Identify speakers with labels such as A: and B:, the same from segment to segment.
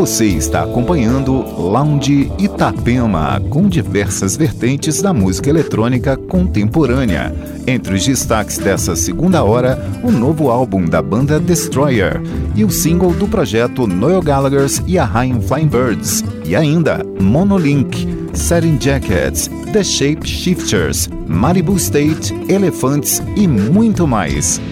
A: Você está acompanhando Lounge Itapema, com diversas vertentes da música eletrônica contemporânea. Entre os destaques dessa segunda hora, o novo álbum da banda Destroyer e o single do projeto Noel Gallagher's e a High Flying Birds. E ainda Monolink, Setting Jackets, The Shape Shifters, Malibu State, Elefantes e muito mais.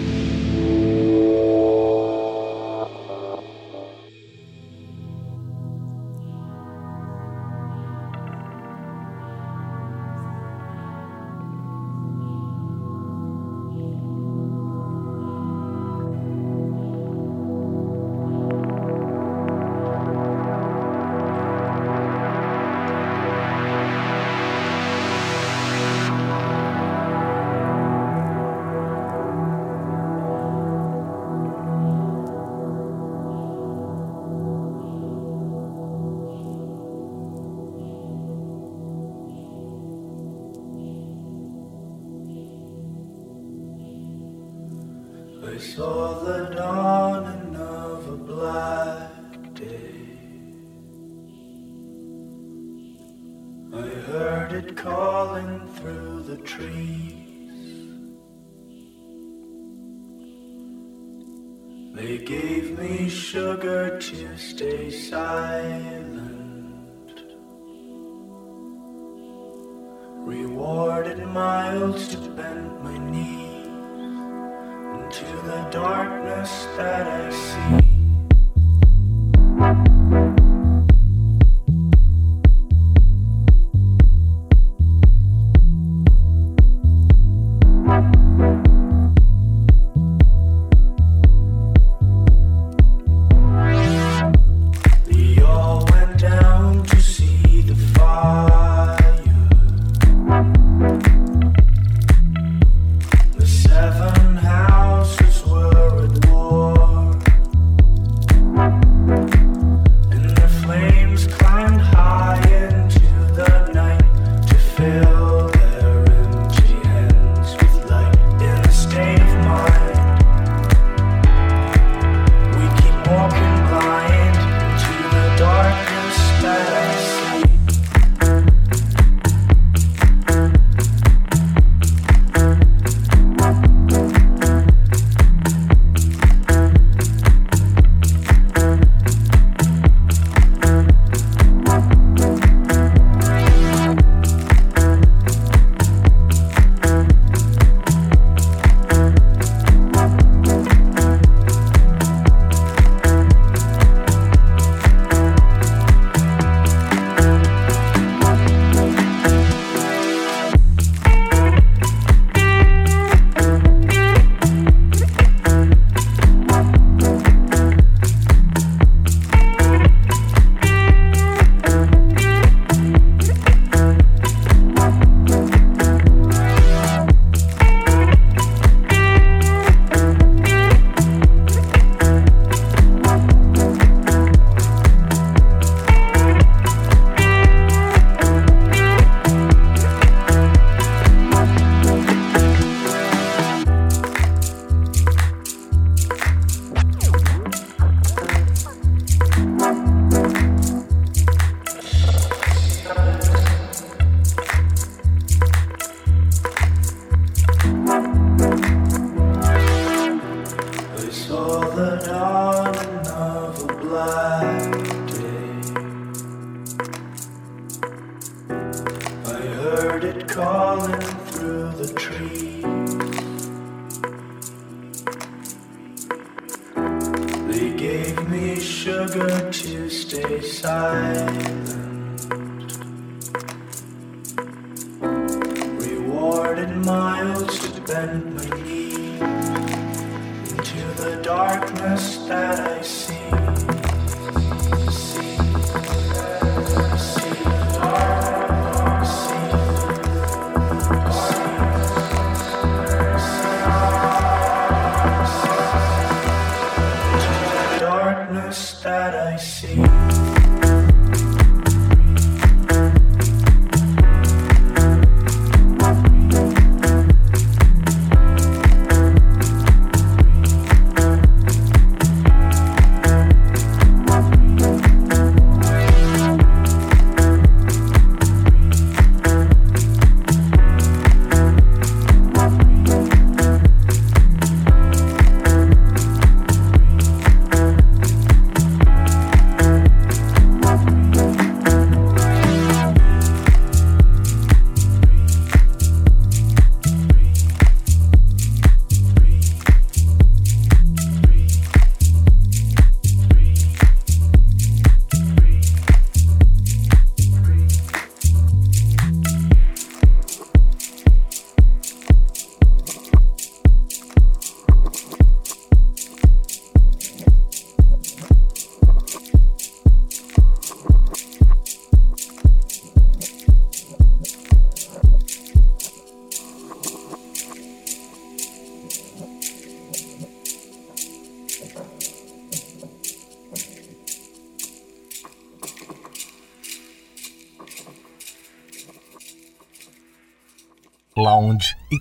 B: bend my knee into the darkness that I see.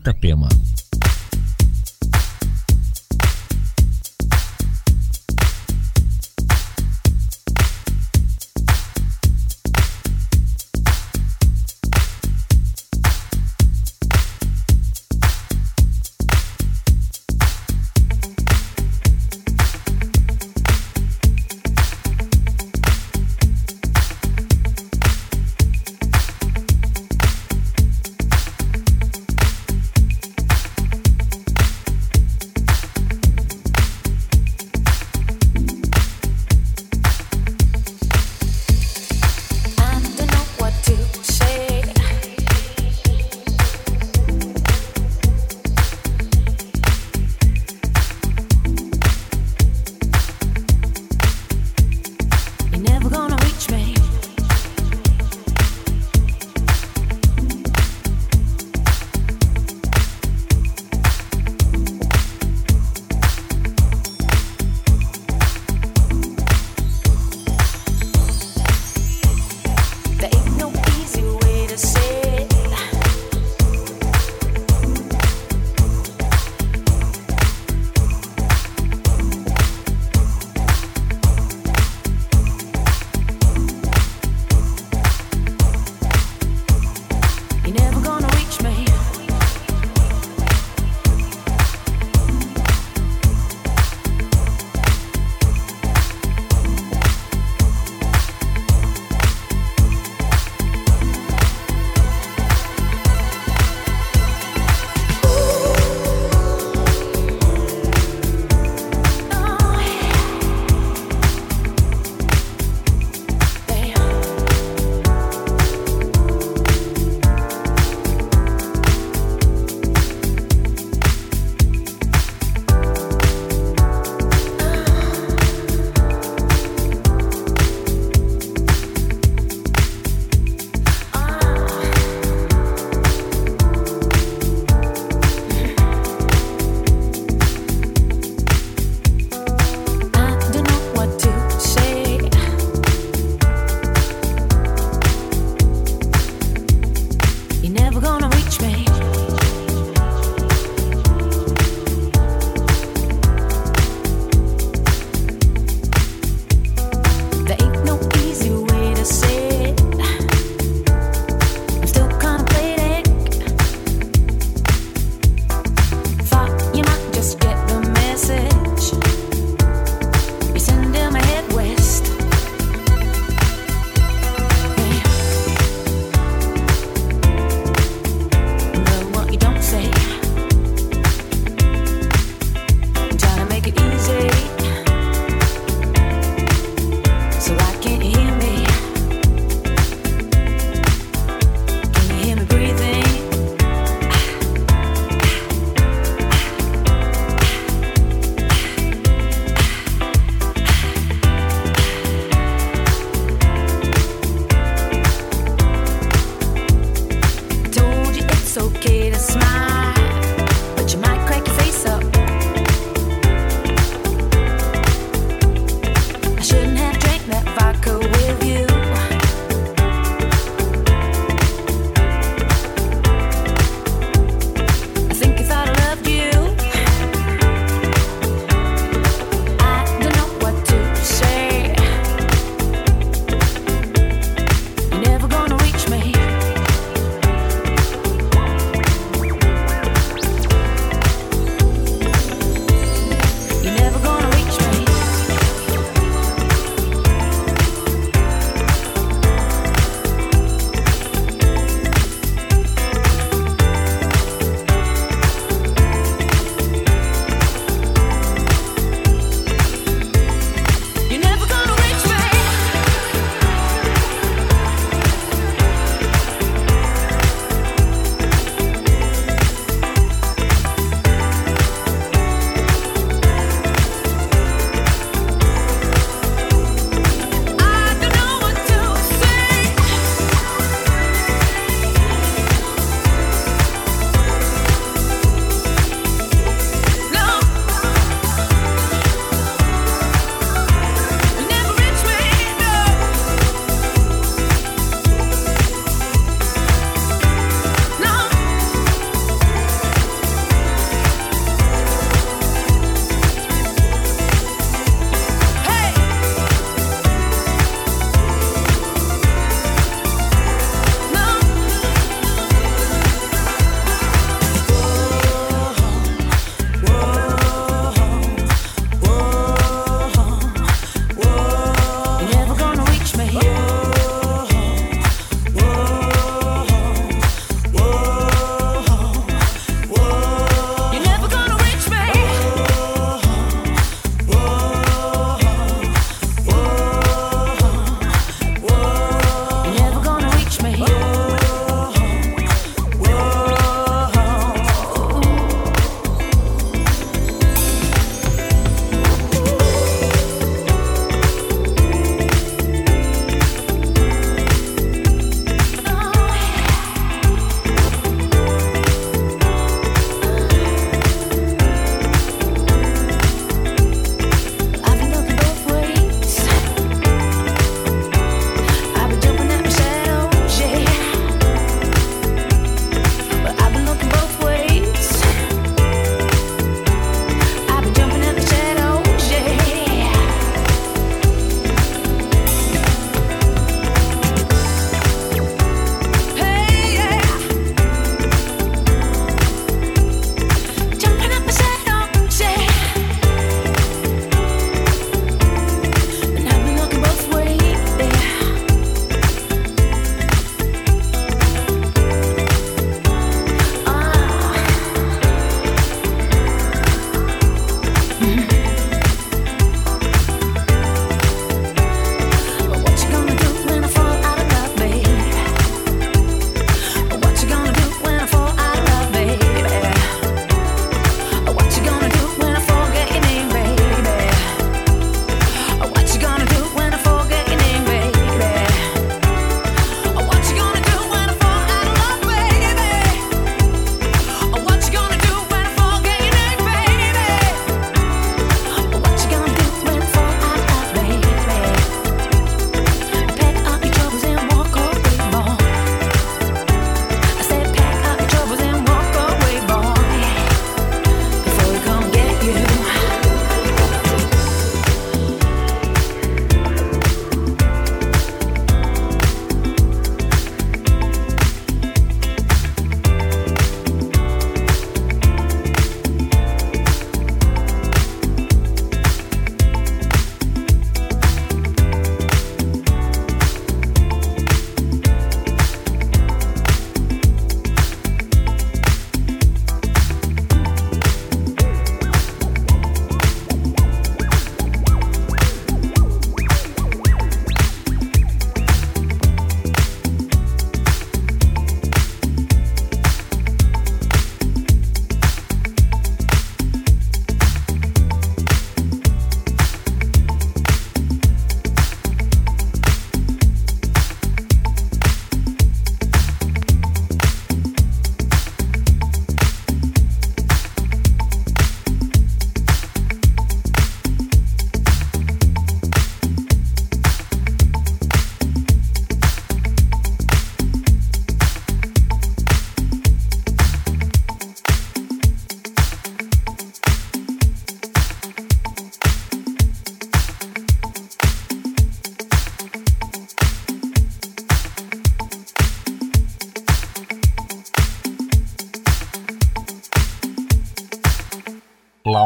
B: Itapema.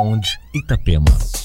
A: Lounge Itapema.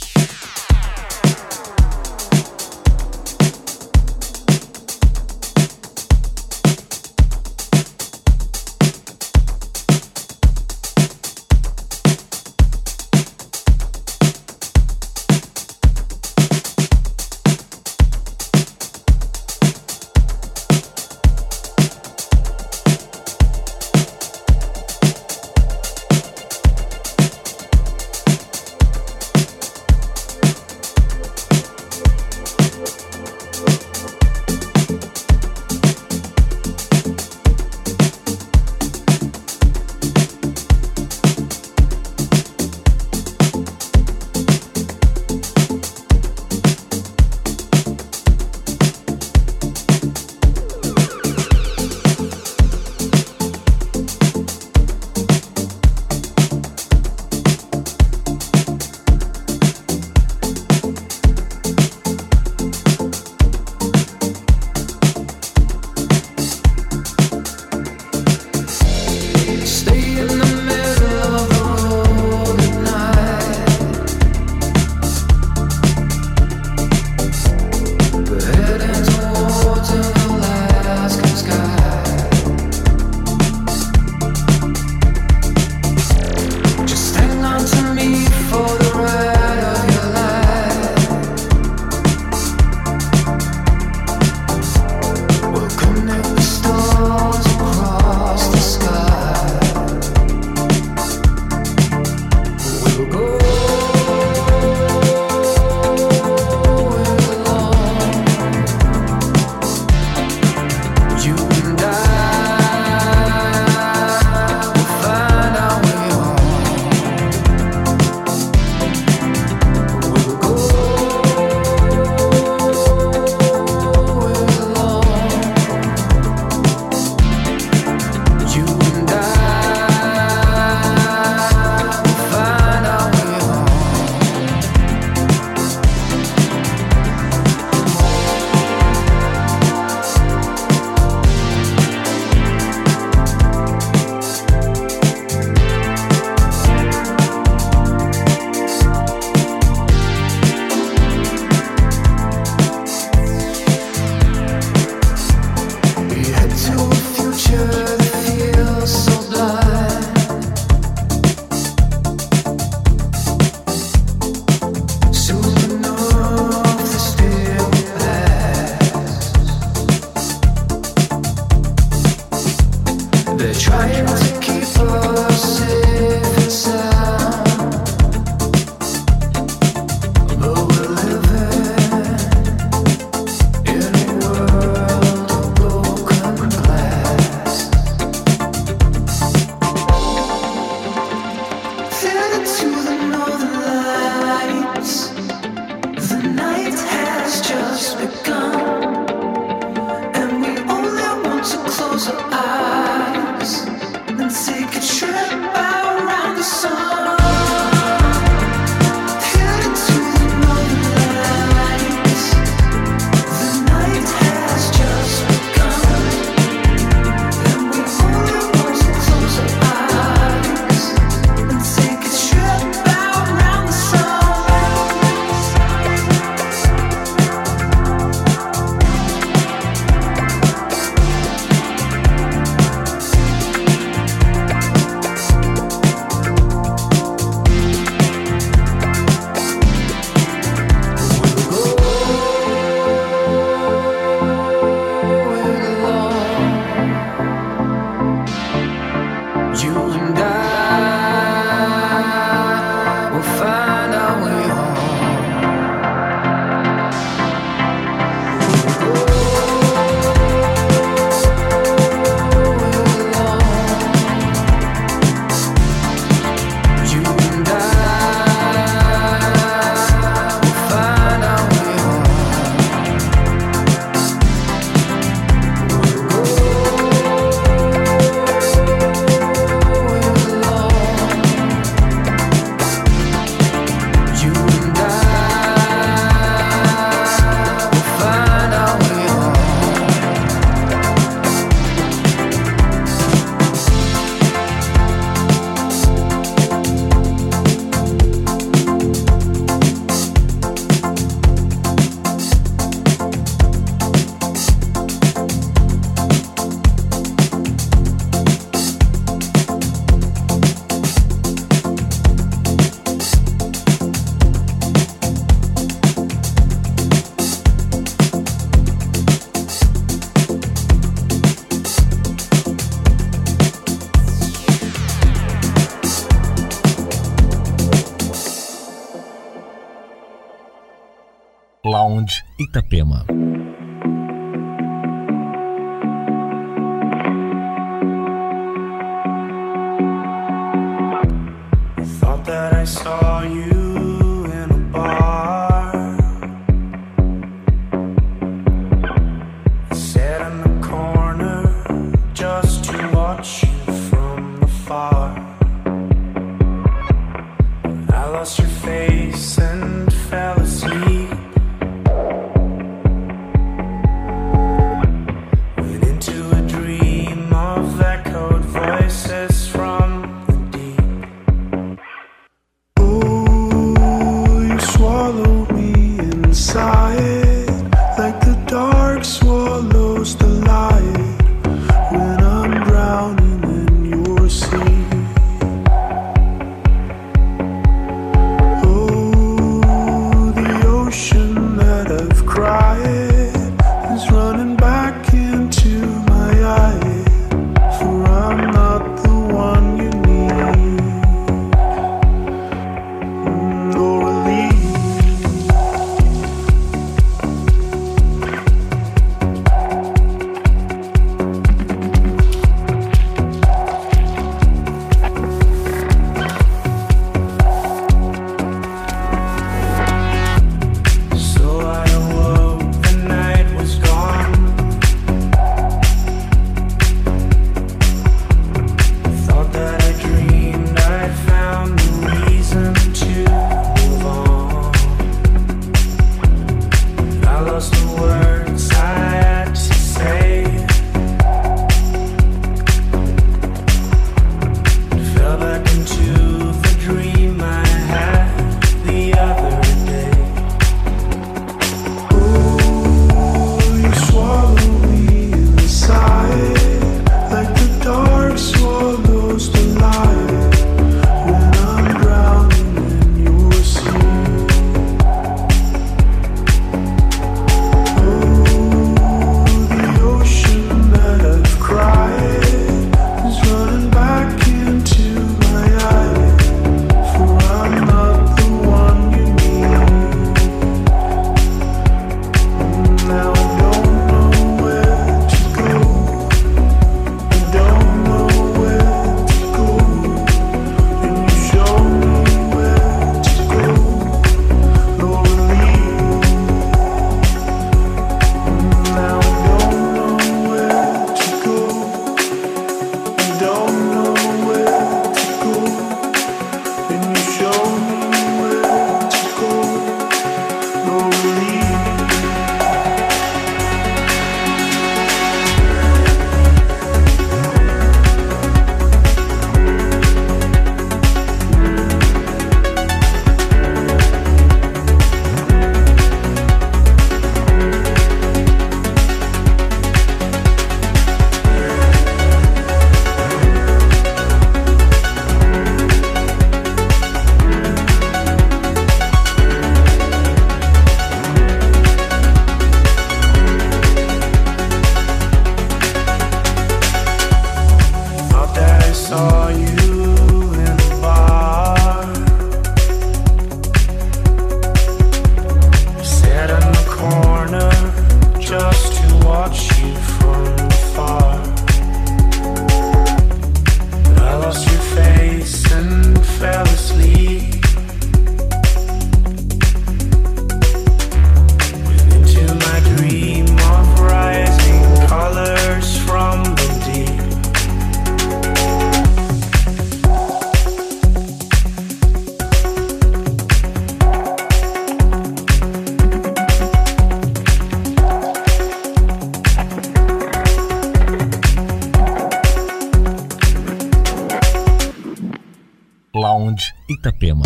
C: Itapema.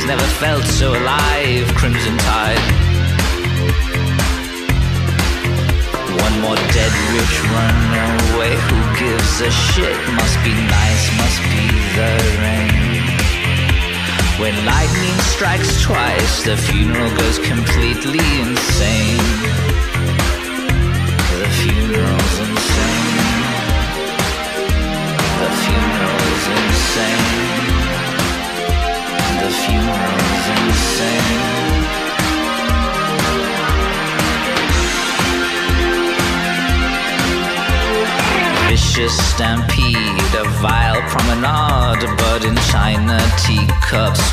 C: 25, he's never felt so alive. Crimson Tide. One more dead rich runaway. Who gives a shit? Must be nice, must be the rain. When lightning strikes twice, the funeral goes completely insane.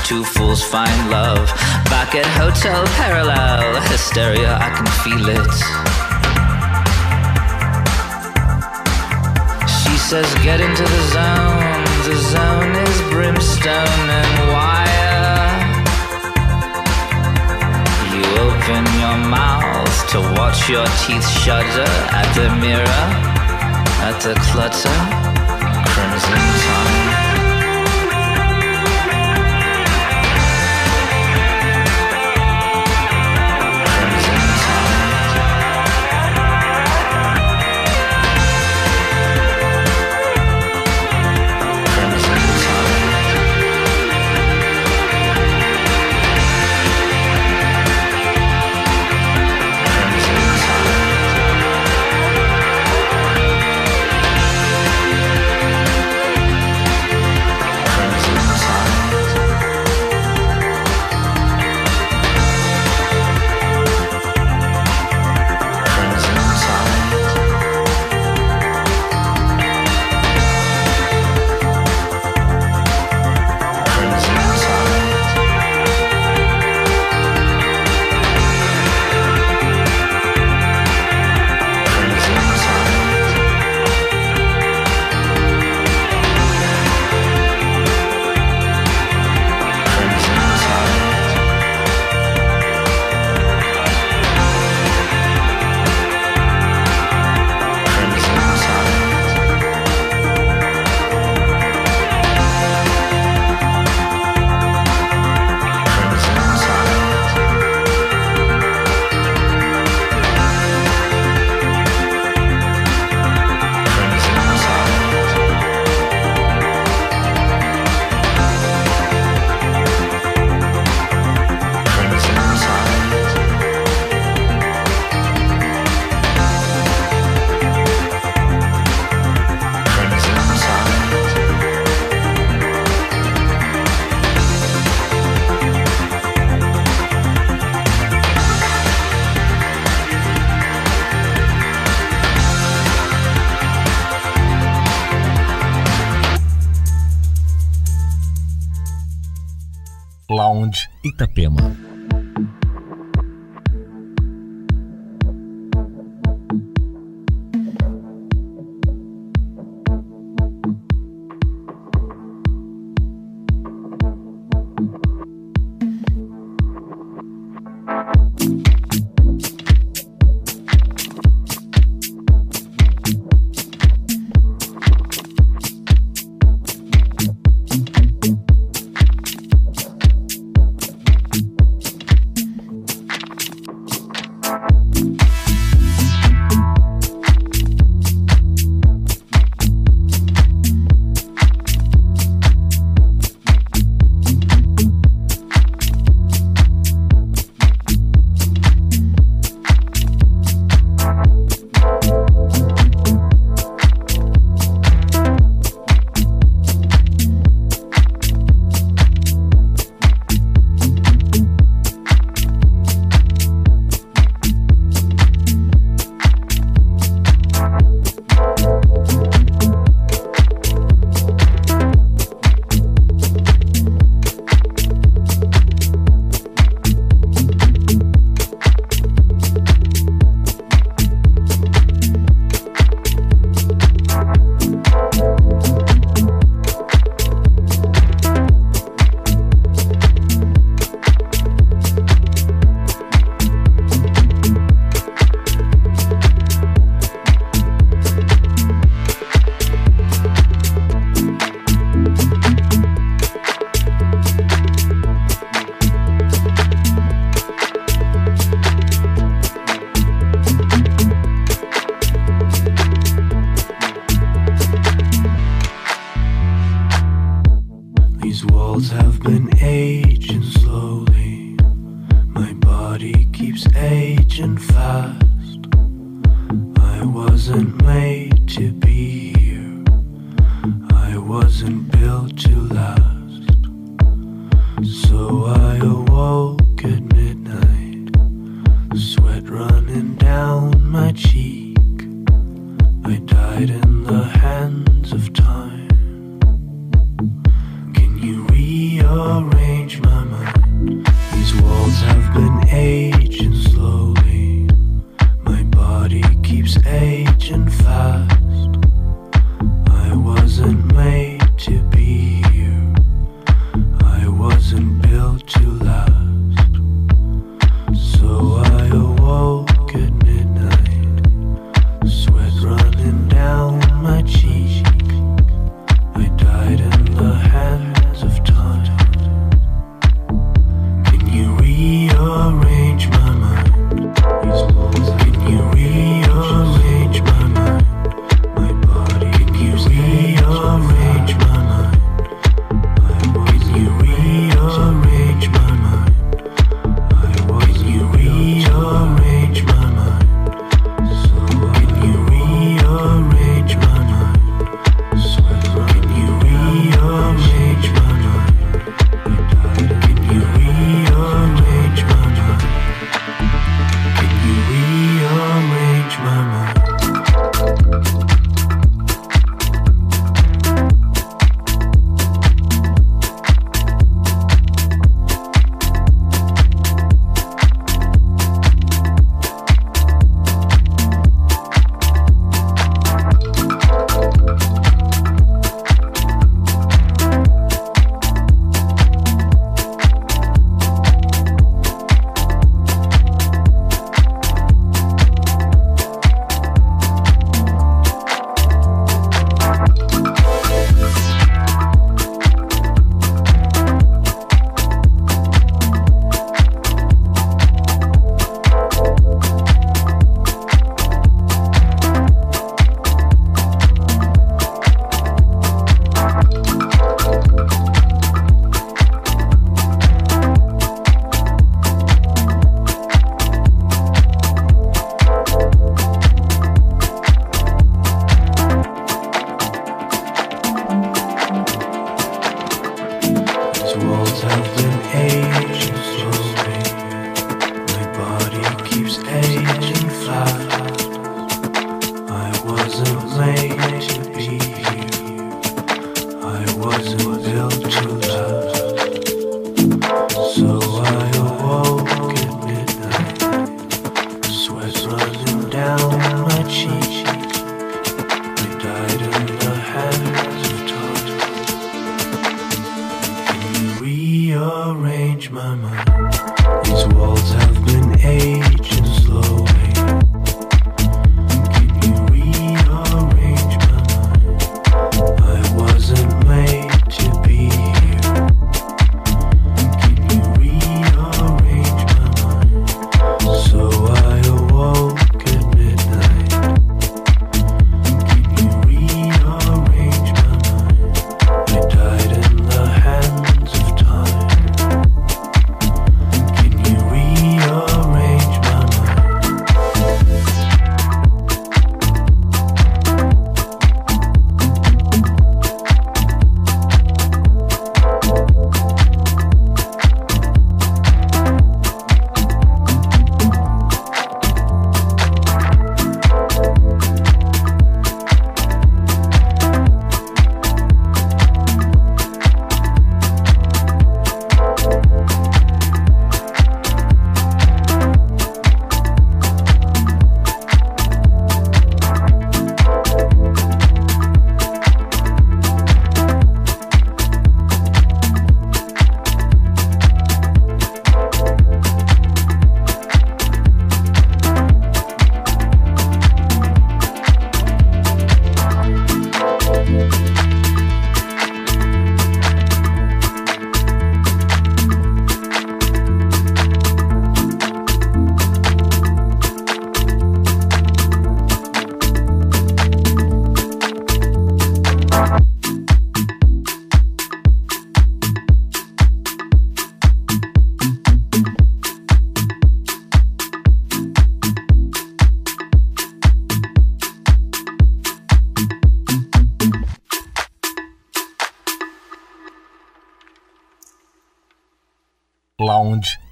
C: Two fools find love. Back at Hotel Parallel, hysteria, I can feel it. She says, get into the zone, the zone is brimstone and wire. You open your mouth to watch your teeth shudder at the mirror at the clutter,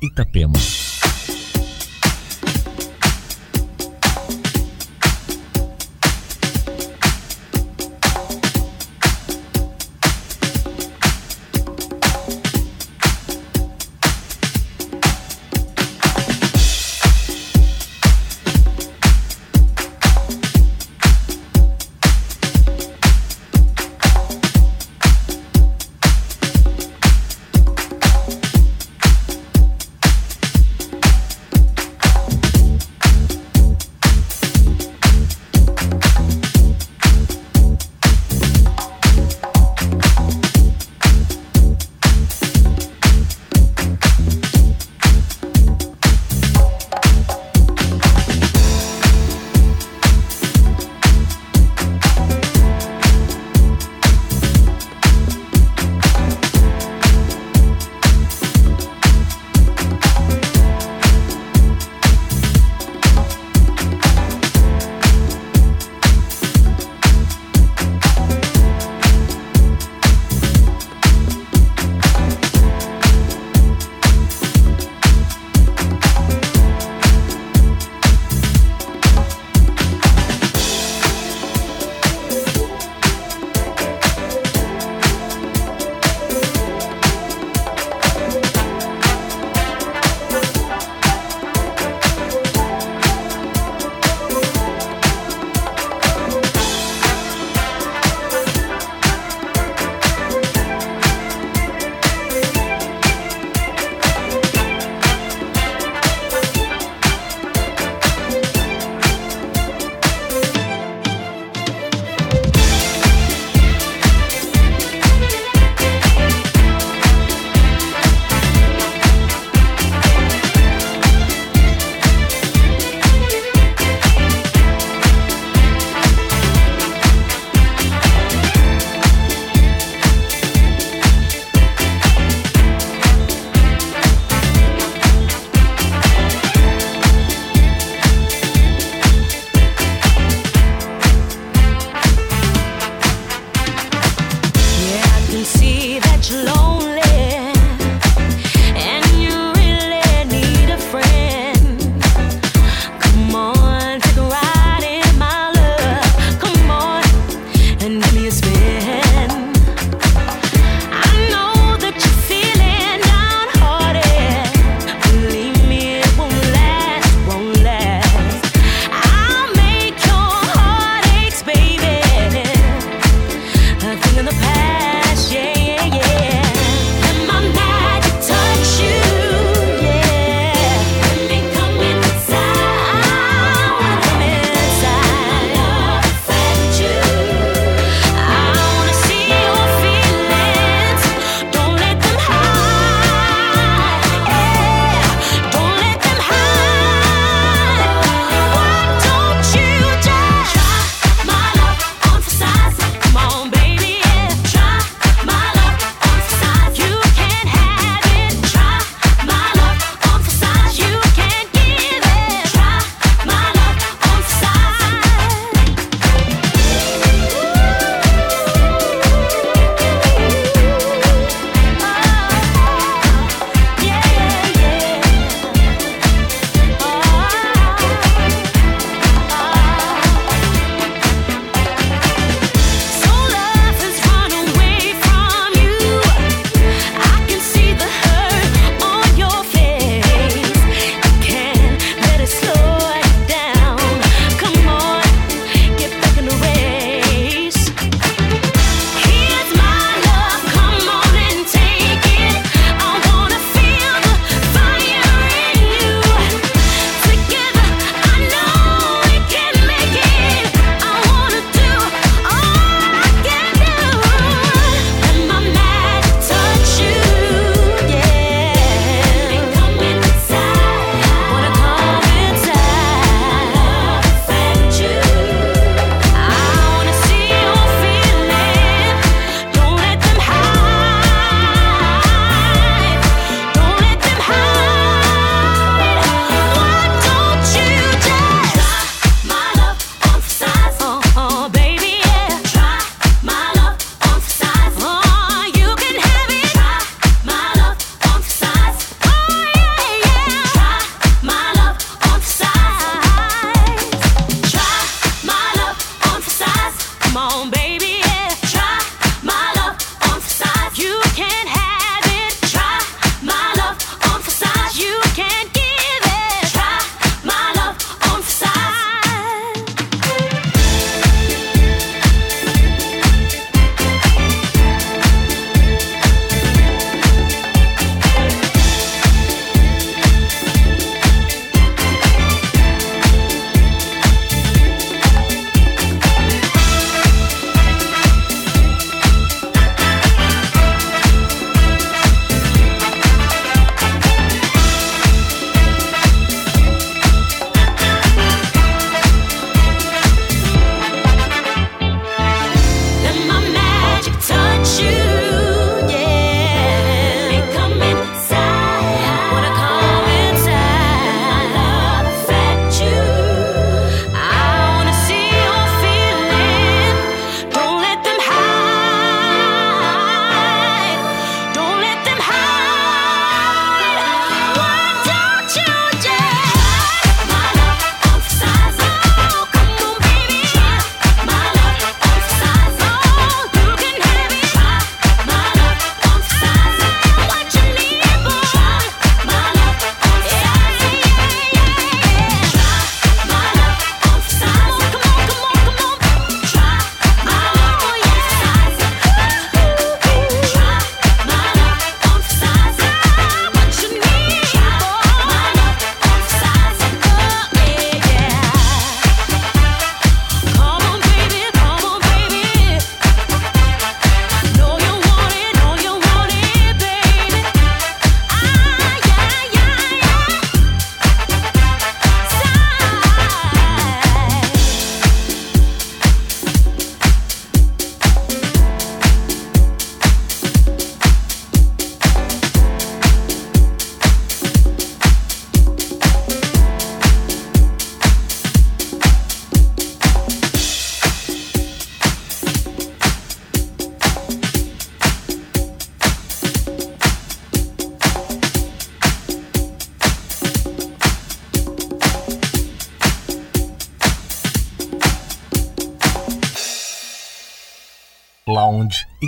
D: Itapema.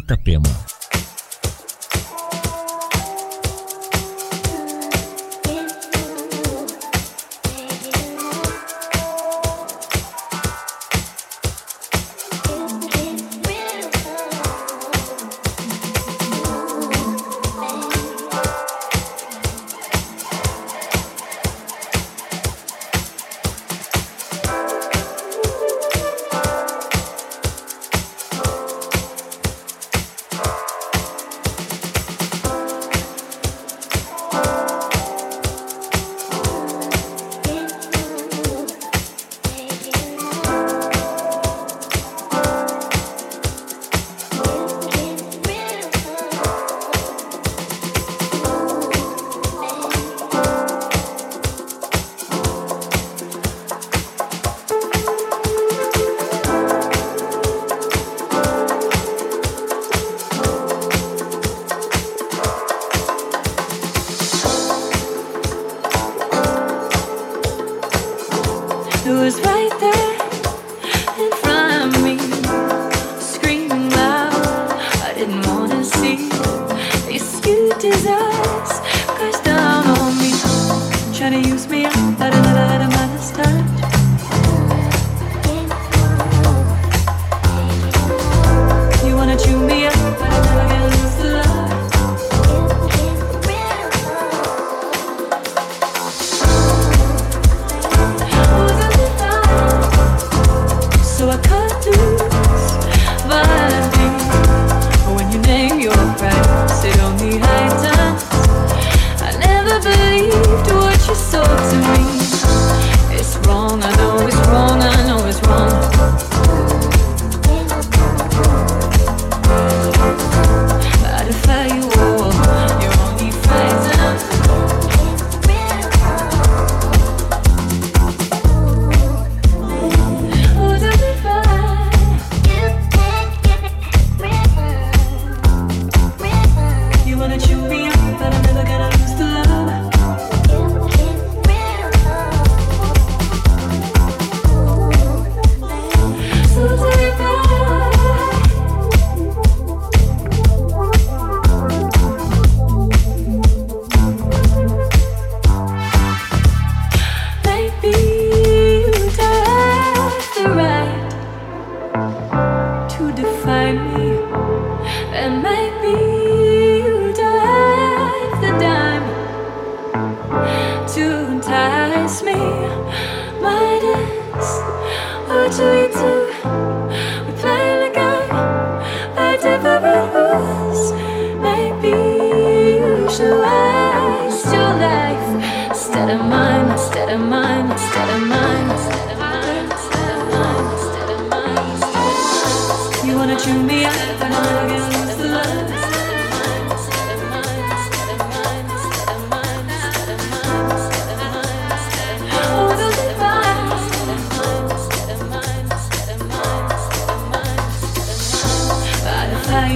D: Itapema.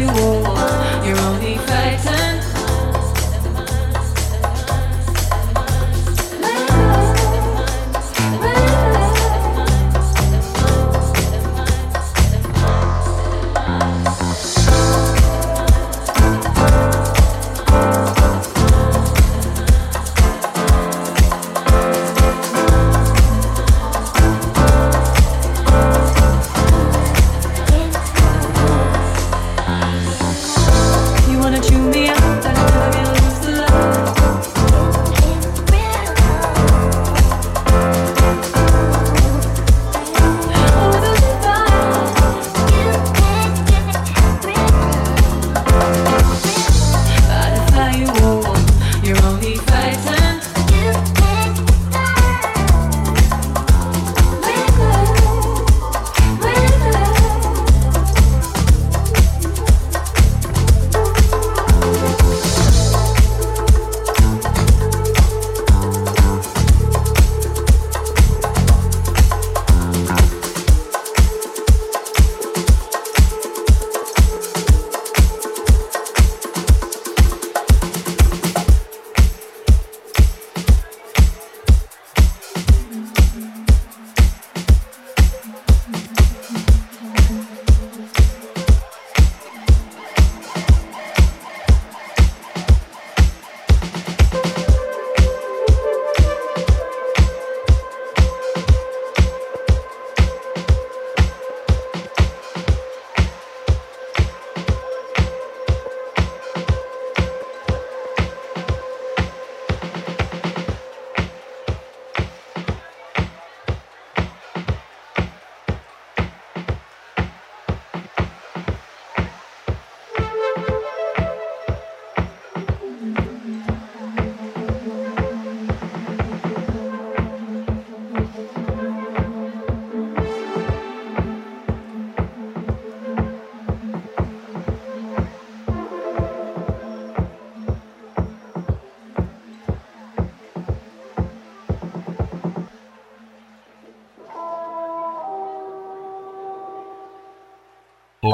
E: Instead of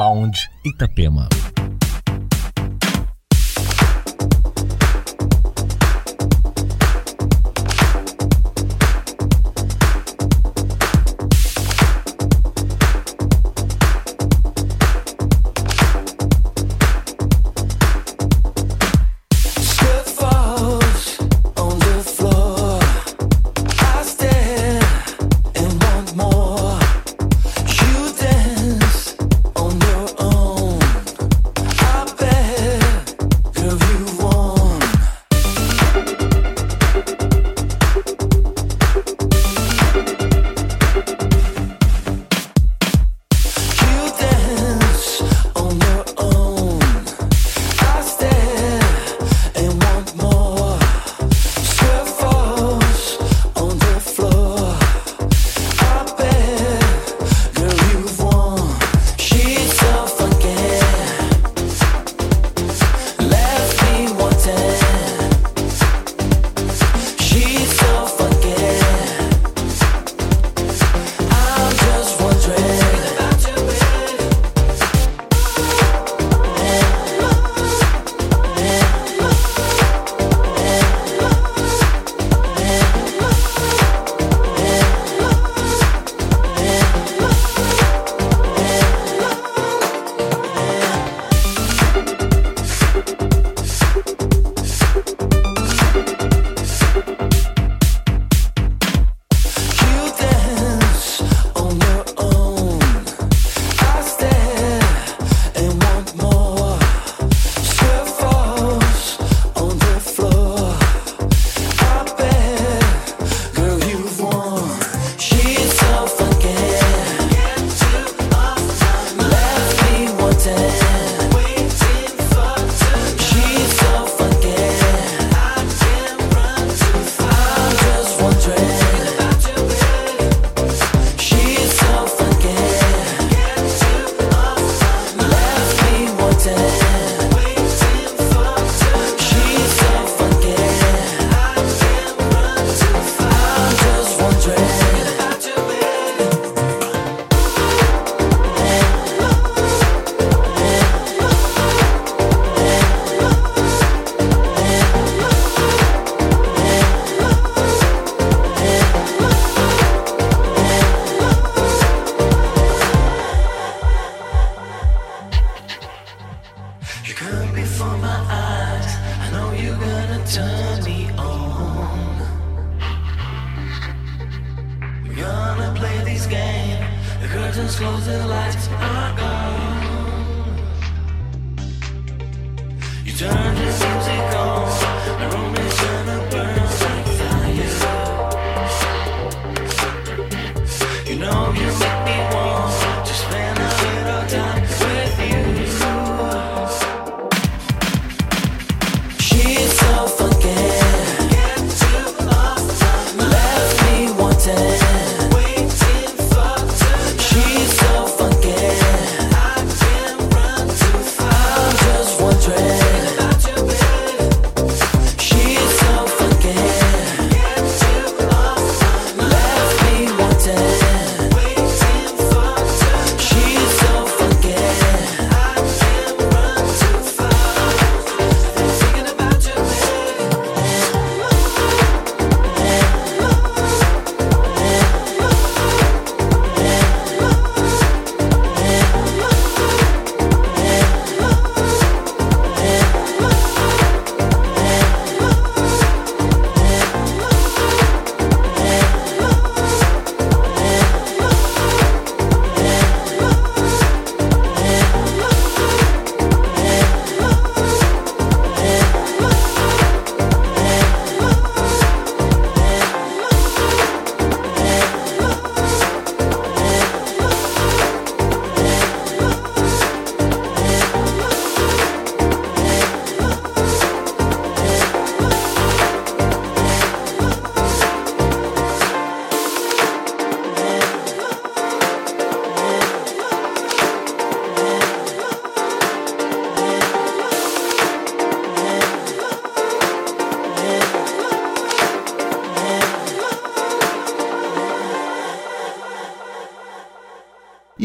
D: Lounge Itapema.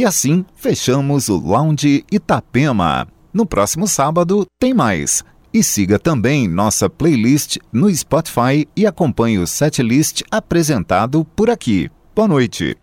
F: E assim fechamos o Lounge Itapema. No próximo sábado tem mais. E siga também nossa playlist no Spotify e acompanhe o setlist apresentado por aqui. Boa noite.